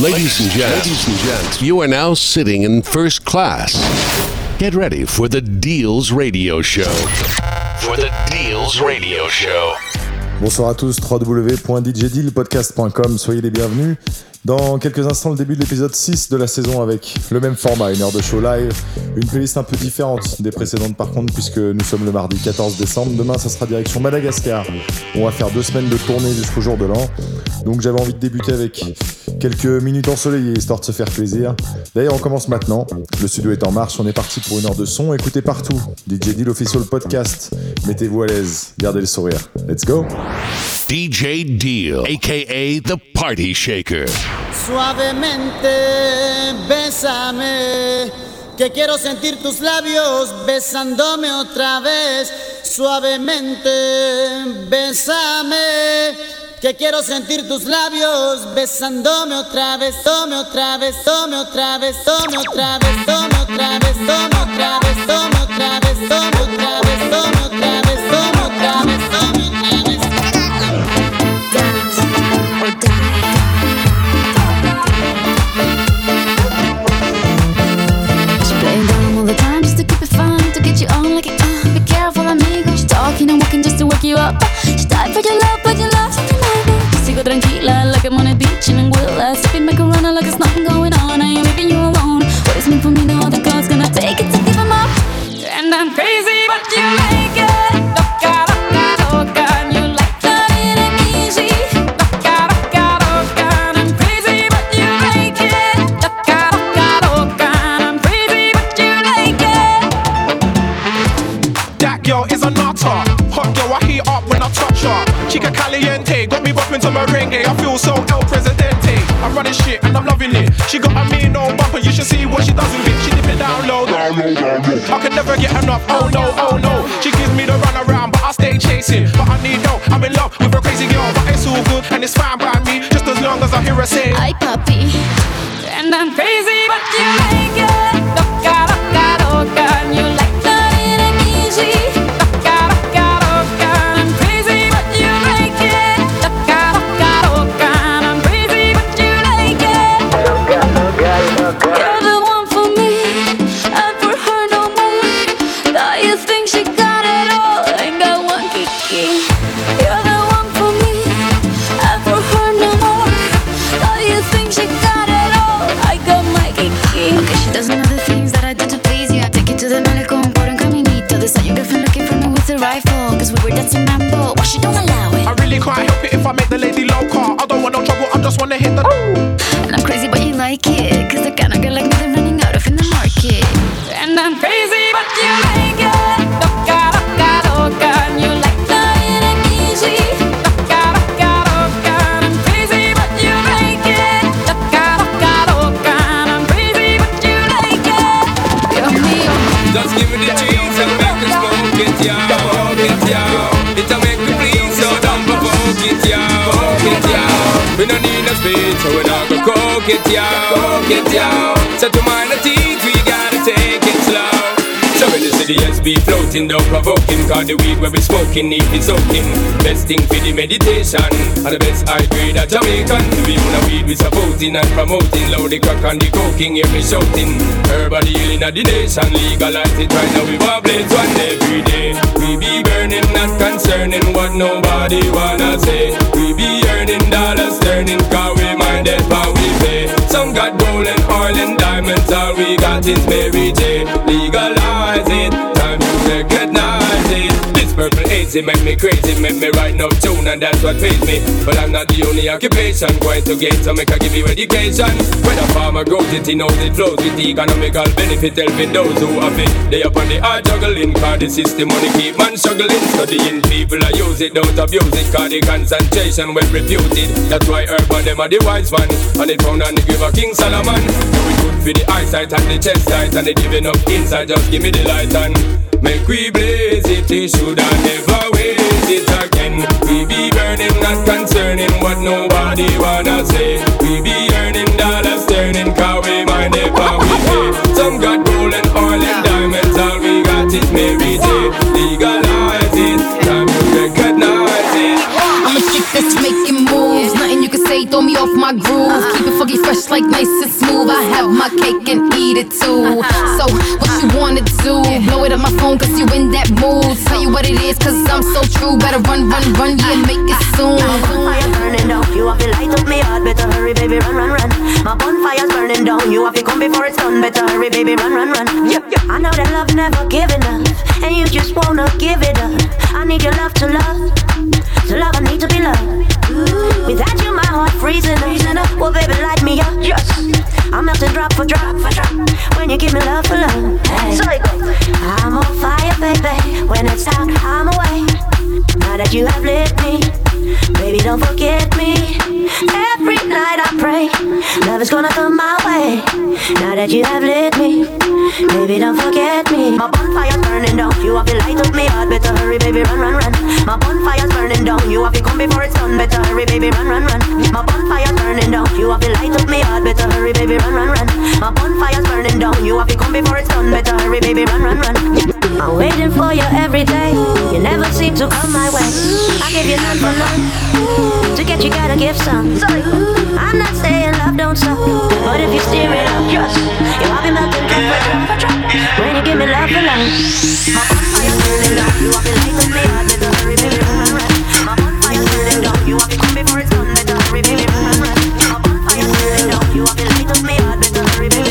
Ladies and gents, ladies and gents, you are now sitting in first class. Get ready for the Deals Radio Show. For the Deals Radio Show. Bonsoir à tous, www.djdealpodcast.com, soyez les bienvenus. Dans quelques instants, le début de l'épisode 6 de la saison avec le même format, une heure de show live, une playlist un peu différente des précédentes par contre, puisque nous sommes le mardi 14 décembre. Demain, ça sera direction Madagascar. On va faire deux semaines de tournée jusqu'au jour de l'an. Donc j'avais envie de débuter avec quelques minutes ensoleillées, histoire de se faire plaisir. D'ailleurs, on commence maintenant. Le studio est en marche, on est parti pour une heure de son. Écoutez partout. DJ Deal Official Podcast. Mettez-vous à l'aise, gardez le sourire. Let's go! DJ Deal, aka The Party Shaker. Suavemente, bésame, que quiero sentir tus labios besándome otra vez. Suavemente, bésame, que quiero sentir tus labios besándome otra vez, tome otra vez, tome otra vez, tome otra vez, tome otra vez, tome otra vez, tome otra vez, tome otra vez, tome otra vez, tome otra vez, tome She's talking and walking just to wake you up. She died for your love, but you love something like that. Sigo tranquila, like I'm on a beach in Anguilla. Sipping macarona like there's nothing going on. I ain't leaving you alone. What is meant for me, other God's gonna take it to give 'em up. And I'm crazy, Chica caliente, got me bumping to merengue. I feel so El Presidente. I'm running shit and I'm loving it. She got a mean old bumper, you should see what she does with it. She dip it down low. I can never get enough. Oh no, oh no. She gives me the run around, but I stay chasing. But I need no, I'm in love with a crazy girl, but it's all good and it's fine by me. Just as long as I hear her say. Ay, papi. And I'm crazy, but you like it. So we don't go cook it, yo, cook it. Set your mind at the SB floating, provoke him Cause the weed where we smoking need it soaking. Best thing for the meditation And the best high grade of Jamaican We even a weed we supporting and promoting. Loud the crack and the coking, hear me shouting. Herbal healing of the nation Legalize it right now, we wobble one every day. We be burning, not concerning what nobody wanna say. We be earning dollars, turning Cause we minded how we pay. Some got gold and oil and diamonds All we got is Mary J. Legalize It make me crazy Make me write no tune and that's what pays me. But I'm not the only occupation Going to get so make I give you education? When a farmer grows it, he knows it flows With economical benefit helping those who have it They up on the hard juggling Cause the system money keep man struggling. Studying people, I use it, don't abuse it Cause the concentration well reputed. That's why urban them are the wise one. And it found on the grave of King Solomon. Do it good for the eyesight and the chest tight And they giving up inside, just give me the light and Make we blaze it, they should have never waste it again? We be burning, not concerning what nobody wanna say. We be earning dollars, turning car we mind how we pay Some got gold and oil and diamonds, all we got is Mary J say throw me off my groove. Keep it funky fresh, like nice and smooth. I have my cake and eat it too. So, what you wanna do? Blow it up my phone, cause you in that mood. Tell you what it is, cause I'm so true. Better run, run, run, yeah, make it soon. Fire burning down, you have to light up me heart. Better hurry, baby, run, run, run. My bonfire's burning down, you have to come before it's done. Better hurry, baby, run, run, run. Yep, yep. I know that love never giving up, and you just wanna give it up. I need your love to love, to love. I need to be loved. Without you, my heart freezing up. Well, baby, light me up. Yes. I'm melting drop for drop for drop. When you give me love for love. So it goes. I'm on fire, baby. When it's out, I'm away. Now that you have lit me, baby, don't forget me. Every night I pray, love is gonna come my way. Now that you have lit me, baby, don't forget me. My bonfire's burning down, you have to light up me heart. Better hurry, baby, run, run, run. My bonfire's burning down, you have to come before it's done. Better hurry, baby, run, run, run. My bonfire's burning down, you have to light up me heart. Better hurry, baby, run, run, run. My bonfire's burning down, you have to come before it's done. Better hurry, baby, run, run, run. I'm waiting for you every day. You never seem to come my way. I give you none for none. To get you gotta give some. I'm not saying love don't suck, but if you steer it up, just you have me melting drop When you give me love for my burning. You me light up me heart, better hurry. My burning. You me come before it's done, better hurry. My burning. You me light up me heart, better hurry, me.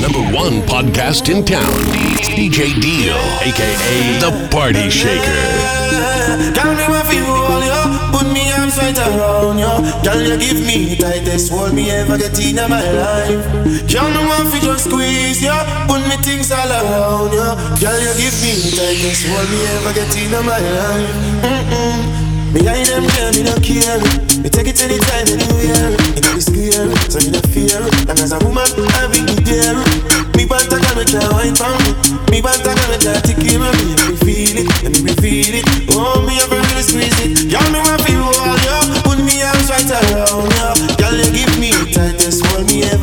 Number one podcast in town. DJ Deal, aka The Party Shaker. Around you. Girl, you give me tightest hold me ever get in my life. Girl, me want fi just squeeze you, put me things all around you. Girl, you give me tightest hold me ever get in my life. Mm-mm. Behind them girl, me no care. Me take it anytime, anywhere. It can be scary, so me no fear. And as a woman, I be there. Me want a girl, me can't wine for me. Me want a girl, me can't take care me. Me feel it, let me feel it. Oh, me ever really squeeze it. Y'all me want feel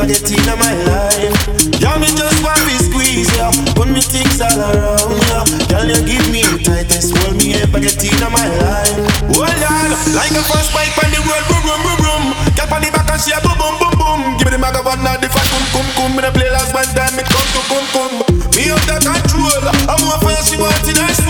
get in my life. Y'all me just want to squeeze you. Put me things all around you. Girl, you give me the tightest hold me ever get in my life. Hold on, like a first bite on the road, boom, boom, boom, boom. Get on the back and she a boom, boom, boom, boom. Give me the microphone now, the fat cum, cum, cum. Me the play last one time, it come to cum, cum. Me up the control, I'm more fire, she want in her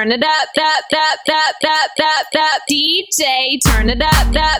Turn it up, that, that, that, that, that, that, DJ. Turn it up, that.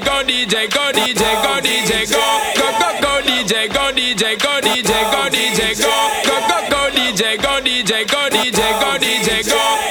DJ, go DJ, go DJ, go DJ, go. Go go go DJ, go DJ, go DJ, go DJ, go. Go go go DJ, go DJ, go DJ, go DJ, go.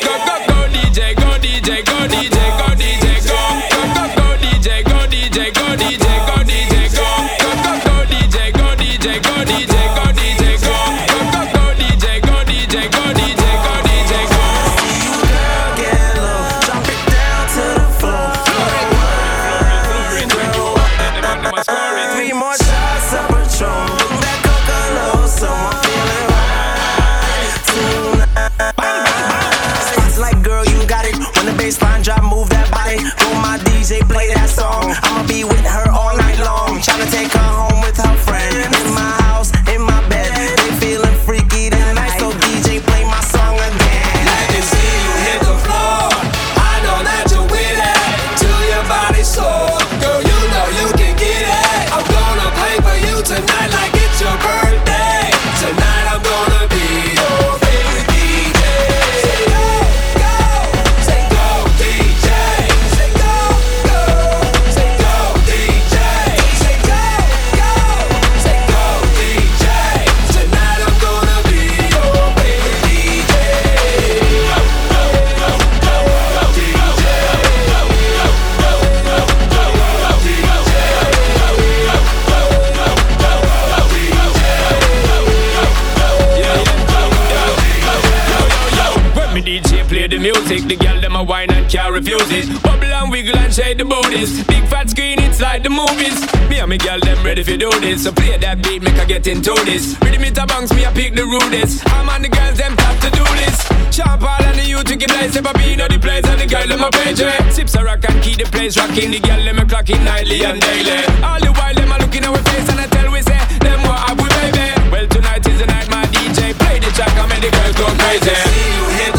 wiggle and shake the booties. Big fat screen, it's like the movies. Me and me girl, them ready for do this. So play that beat, make I get into this. Rhythm me the bounce, me I pick the rudest. I'm on the girls, them top to do this. Sharp all and the youth to give If I be know the place and the girl, them a page. Eh? Sips a rock and the place, rocking the girl, them a clocking nightly and daily. All the while, them a looking we face and I tell we say, them what have we baby. Well, tonight is the night, my DJ play the track, I make the girls go crazy. See you hit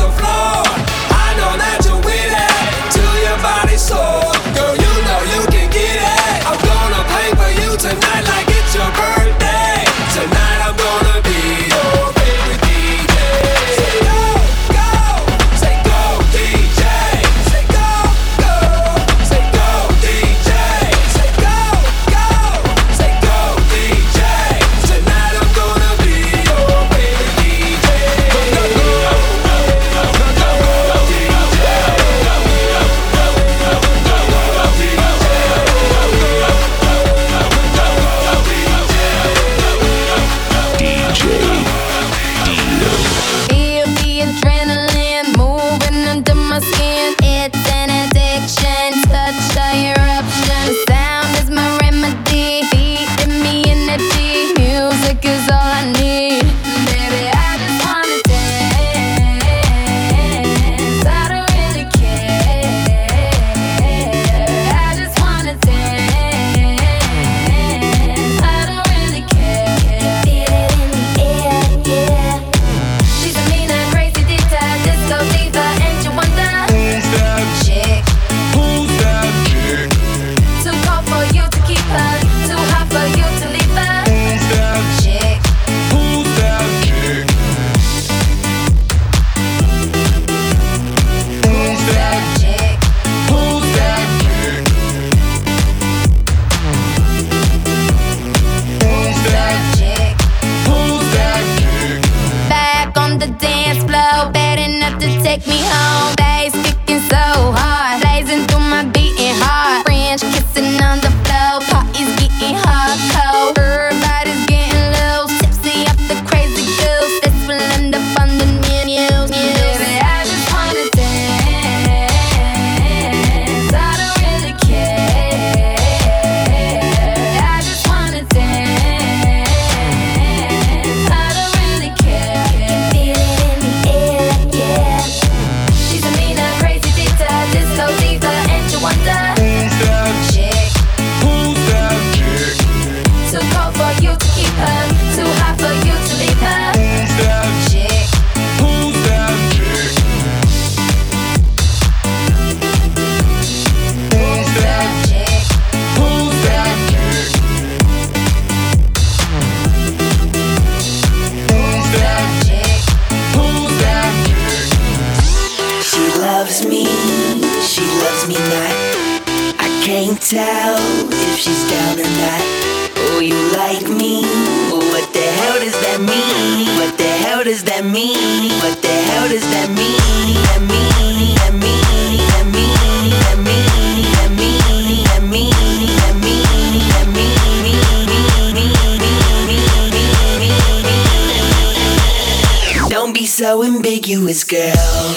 you is girl.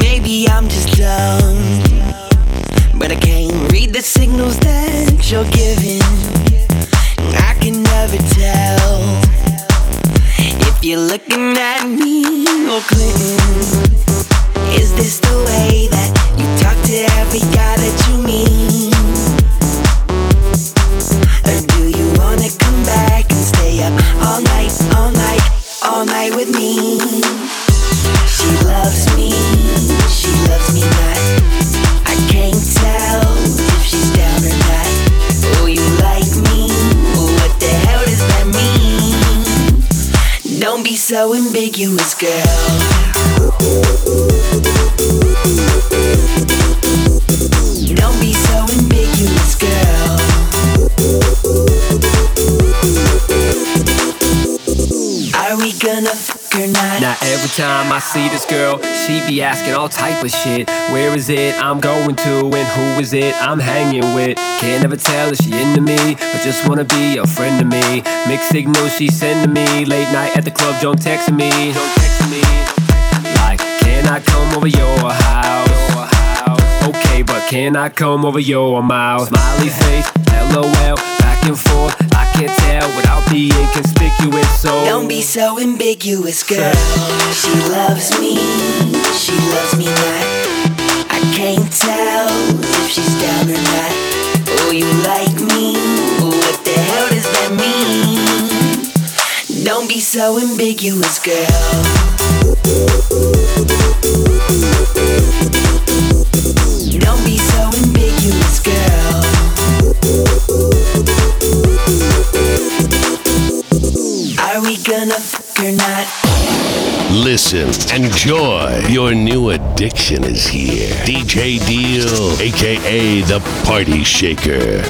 Maybe I'm just dumb, but I can't read the signals that you're giving. Asking all type of shit. Where is it I'm going to and who is it I'm hanging with? Can't ever tell if she into me or just wanna be a friend to me. Mixed signals she send to me late night at the club, don't text me. Don't text me. Like, can I come over your house? Okay, but can I come over your mouth? Smiley face, LOL, back and forth. Can't tell without being conspicuous. So Don't be so ambiguous, girl. She loves me, she loves me not. I can't tell if she's down or not. Oh, you like me? What the hell does that mean? Don't be so ambiguous, girl. Don't be so ambiguous, girl. Gonna fuck or not? Listen, enjoy. Your new addiction is here. DJ Deal, aka the Party Shaker.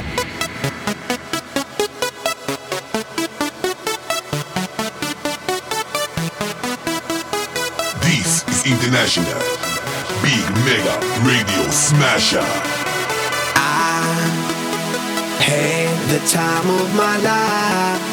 This is International Big Mega Radio Smasher. I had the time of my life,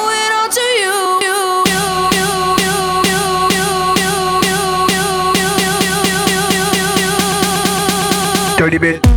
Dirty bit.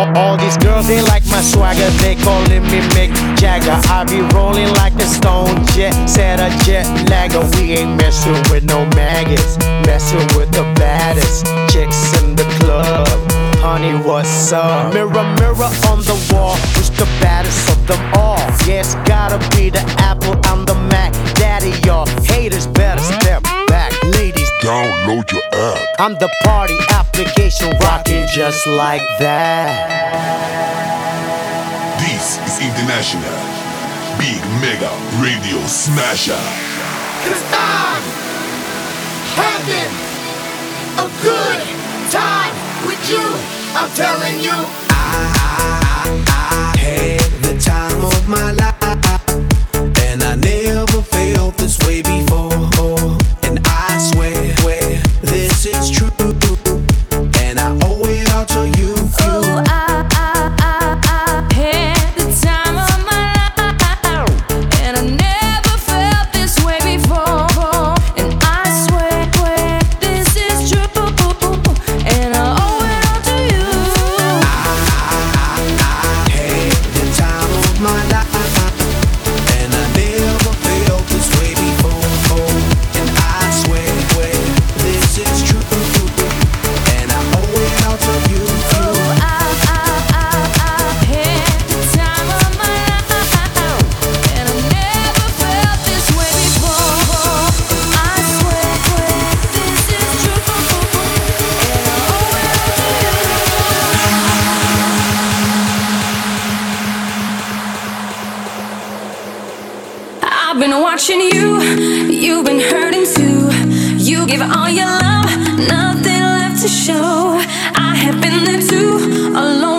All, all these girls, they like my swagger, they calling me Mick Jagger. I be rolling like a stone jet, set a jet lagger. We ain't messing with no maggots, messing with the baddest chicks in the club. Honey, what's up? Mirror, mirror on the wall, who's the baddest of them all? Yes, gotta be the Apple, I'm the Mac. Daddy, y'all haters better step back. Ladies, download your app. I'm the party application rocking just like that. This is International Big Mega Radio Smasher. Cause I'm having a good time with you. I'm telling you. I, I, I, I had the time of my life this way before, and I swear, where this is true. watching you. You've been hurting too. You give all your love, nothing left to show. I have been there too alone.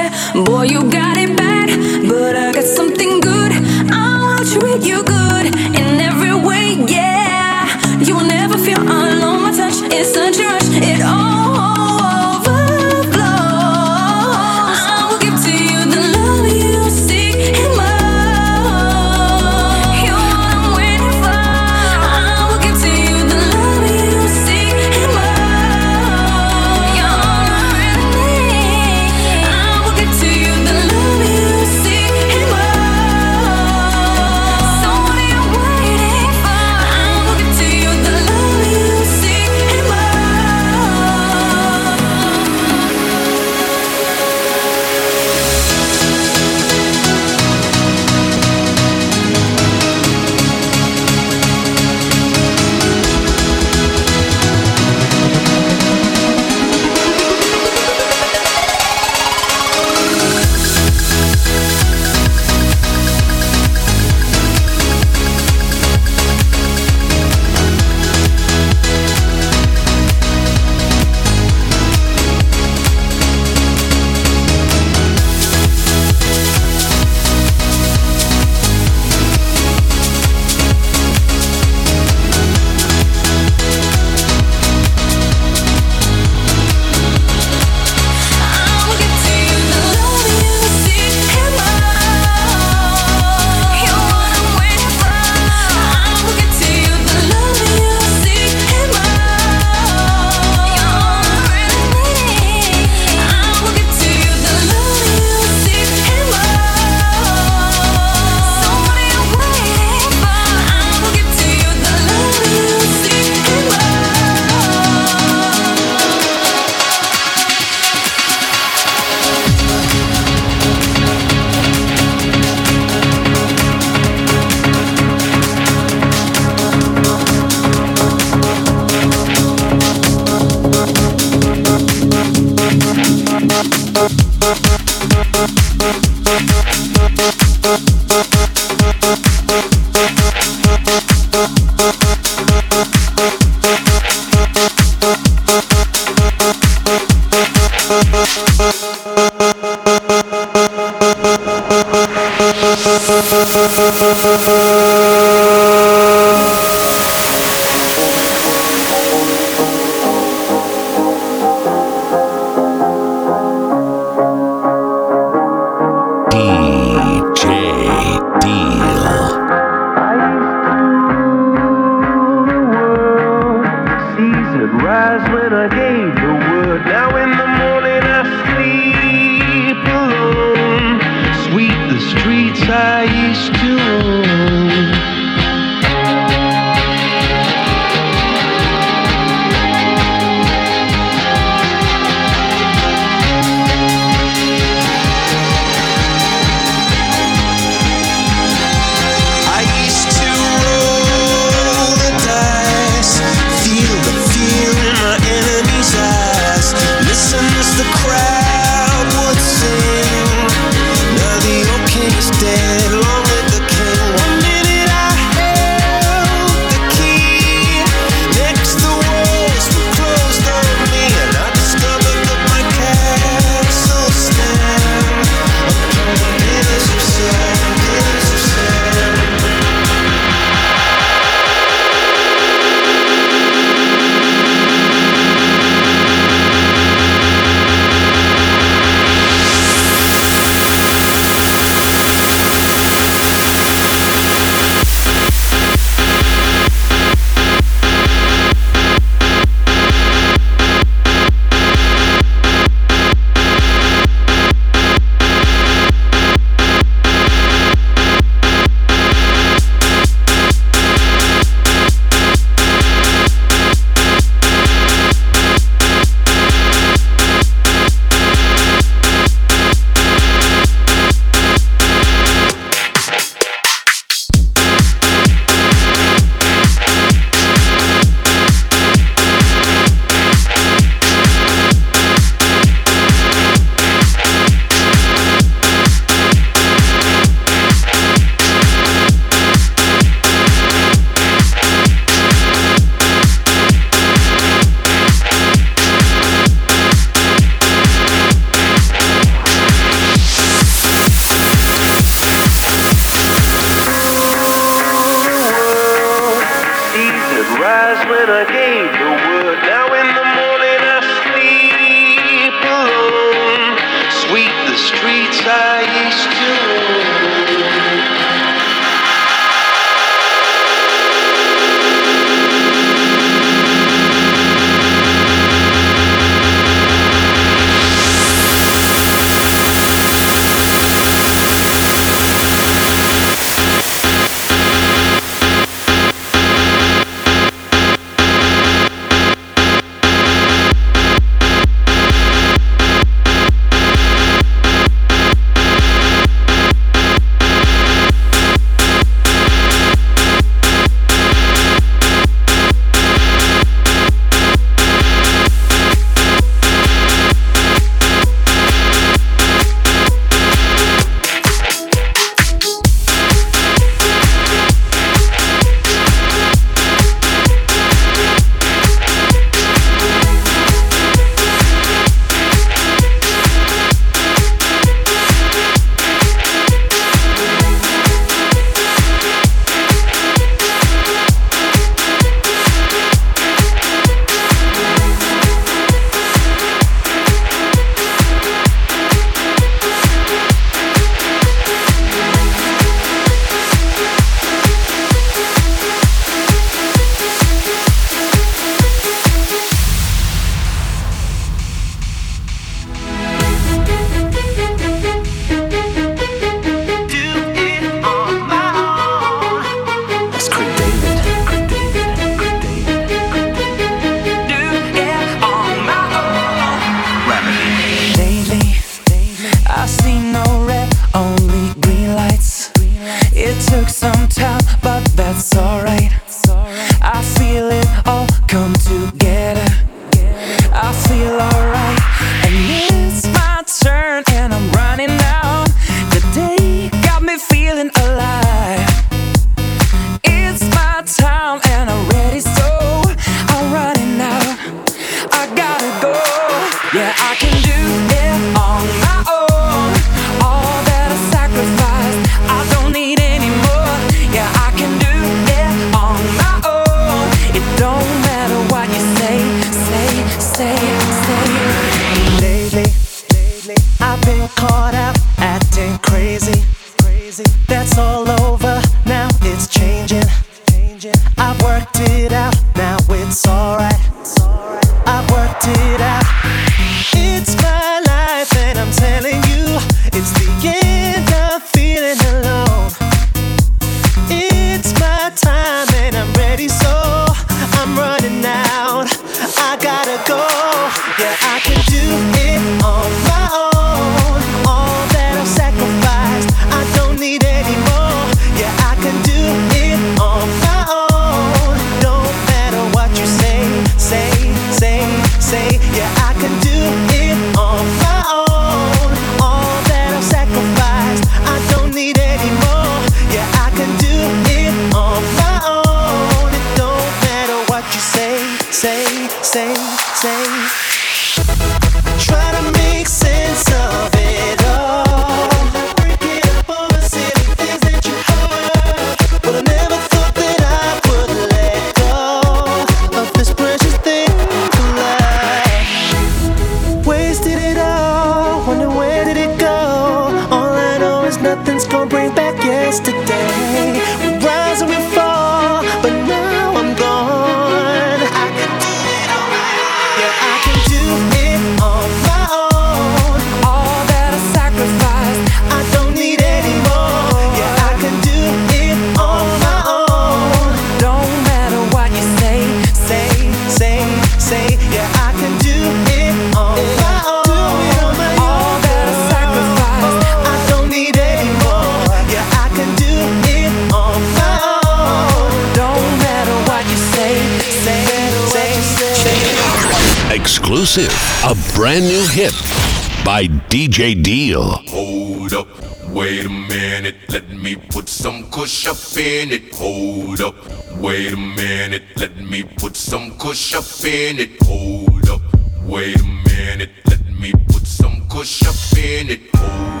DJ Deal. Hold up, wait a minute, let me put some kush up in it. Hold up, wait a minute, let me put some kush up in it. Hold up, wait a minute, let me put some kush up in it. Hold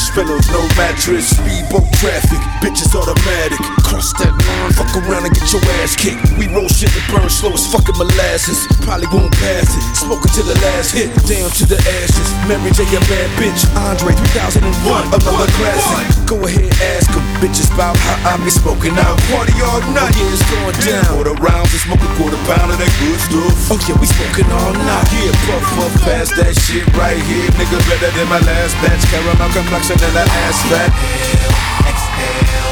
cush pillows, no mattress, speedboat traffic, bitches automatic, cross that line, fuck around and get your ass kicked. We roll burn slow as fucking molasses, probably won't pass it, smoking to the last hit, down to the ashes. Mary J, a bad bitch, Andre 3001, another classic. Go ahead, ask them, bitches about how I be smoking out, party all night. Yeah, it's going down. Quarter rounds and smoke a quarter pound of that good stuff. Oh yeah, we smoking all night. Yeah, puff puff past that shit right here, nigga better than my last batch. Caramel complexion and the ass fat. I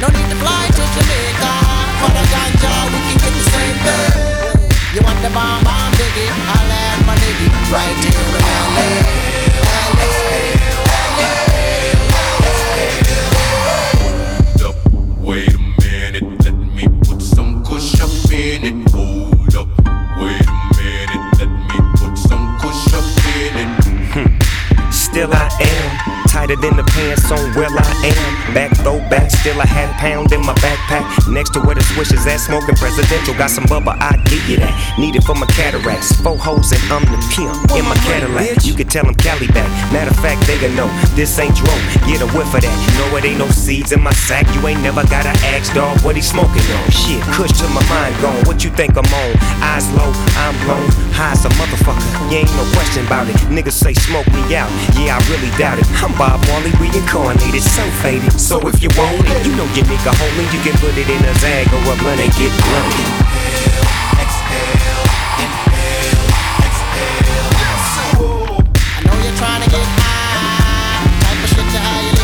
No need to fly to Jamaica for the ganja, we can get the same thing. You want the bomb bomb diggy? Holla at my nigga right here in LA. Tighter than the pants on where I am. Back throwback, still I had pound in my backpack. Next to where the swish is at, smoking presidential. Got some bubble, I give you that. Need it for my cataracts. Four hoes and I'm the pimp in my Cadillac. You can tell them Cali back. Matter of fact, they gon' know this ain't Dro. Get a whiff of that. No, it ain't no seeds in my sack. You ain't never gotta ask, dog, what he smoking on. Shit, kush to my mind gone. What you think I'm on? Eyes low, I'm blown. High as a motherfucker. You ain't no question about it. Niggas say smoke me out. Yeah, I really doubt it. I'm Bob Marley reincarnated, so faded. So if you want it, you know your nigga homie. You can put it in a zag or a blunt and get blunted. I know you're trying to get high, type of shit to how you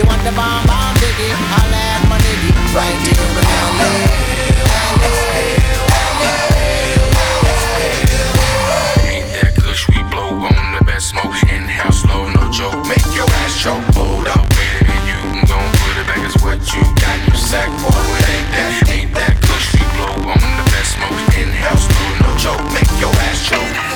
I want the bomb bomb at my nigga right. Ain't we blow on the best smoke? No joke. Make your ass choke. Hold up, minute, you put it back as what you got in your sack. Boy, ain't that. Ain't we blow on the best smoke? No joke. Make your ass choke.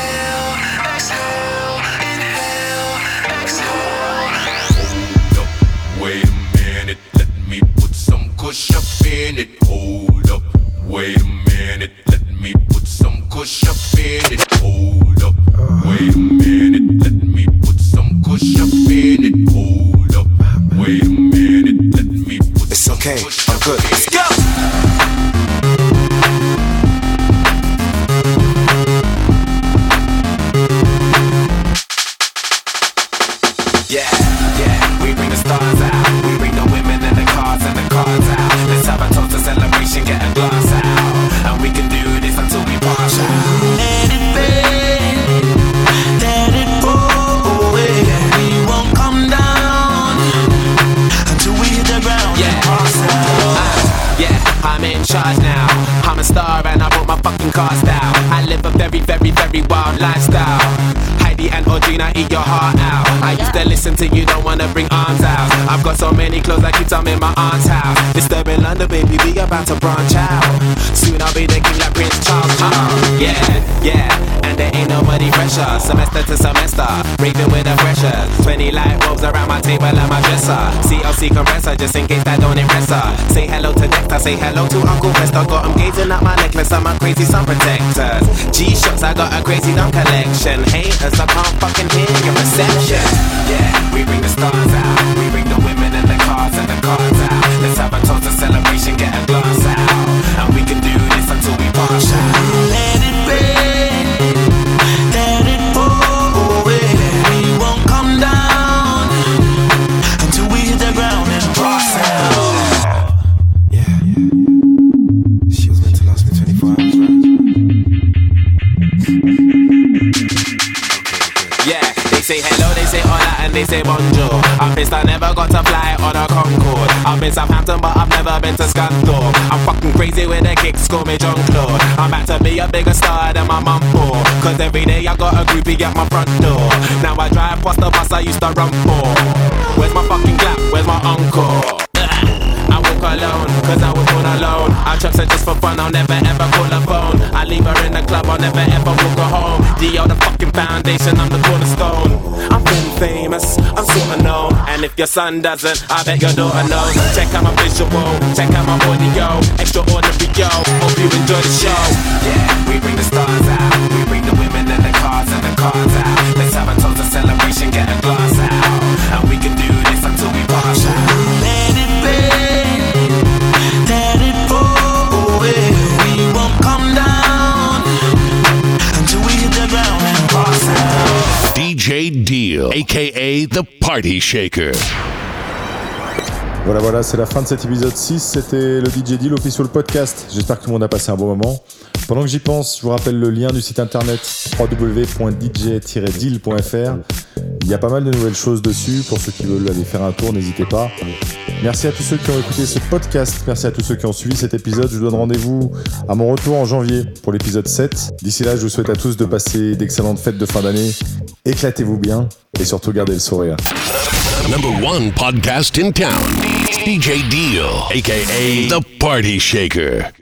About to branch out. Soon I'll be the king like Prince Charles. Uh, yeah, yeah, and there ain't nobody fresher. Semester to semester, raving with the pressure. 20 light bulbs around my table and my dresser. CLC compressor, just in case that don't impress her. Say hello to Dexter, say hello to Uncle Fester. Got him gazing at my necklace and my crazy sun protectors. G-Shocks, I got a crazy dumb collection. Haters, I can't fucking hear your reception. Yeah, we bring the stars out. We bring the women and the cars and the cars out. A toast, a celebration, get a glass out. And we can do this until we pass out. Let it rain, let it. We won't come down until we hit the ground and pass out. Yeah. Yeah. She was meant to last me 24 hours, right? Yeah, they say hello, they say bonjour. I'm pissed I never got to fly on a Concorde. I've been Southampton, but I've never been to Scunthorpe. I'm fucking crazy with the kicks, call me John Claude. I'm about to be a bigger star than my mum for. Cause every day I got a groupie at my front door. Now I drive past the bus I used to run for. Where's my fucking clap? Where's my encore? I walk alone, cause I was born alone. I trust her just for fun, I'll never ever call her phone. I leave her in the club, I'll never ever walk her home. D.O. the fucking foundation, I'm the cornerstone. I'm famous, I'm sorta known. And if your son doesn't, I bet your daughter knows. Check out my visual, check out my audio. Extraordinary, yo. Hope you enjoy the show. Yeah, we bring the stars out. We bring the women and the cars and the cars out. Aka the Party Shaker. Voilà, voilà, c'est la fin de cet épisode 6. C'était le DJ Deal official podcast. J'espère que tout le monde a passé un bon moment. Pendant que j'y pense, je vous rappelle le lien du site internet www.dj-deal.fr. Il y a pas mal de nouvelles choses dessus. Pour ceux qui veulent aller faire un tour, n'hésitez pas. Merci à tous ceux qui ont écouté ce podcast. Merci à tous ceux qui ont suivi cet épisode. Je vous donne rendez-vous à mon retour en janvier pour l'épisode 7. D'ici là, je vous souhaite à tous de passer d'excellentes fêtes de fin d'année. Éclatez-vous bien et surtout gardez le sourire. Number one podcast in town. DJ Deal, aka the Party Shaker.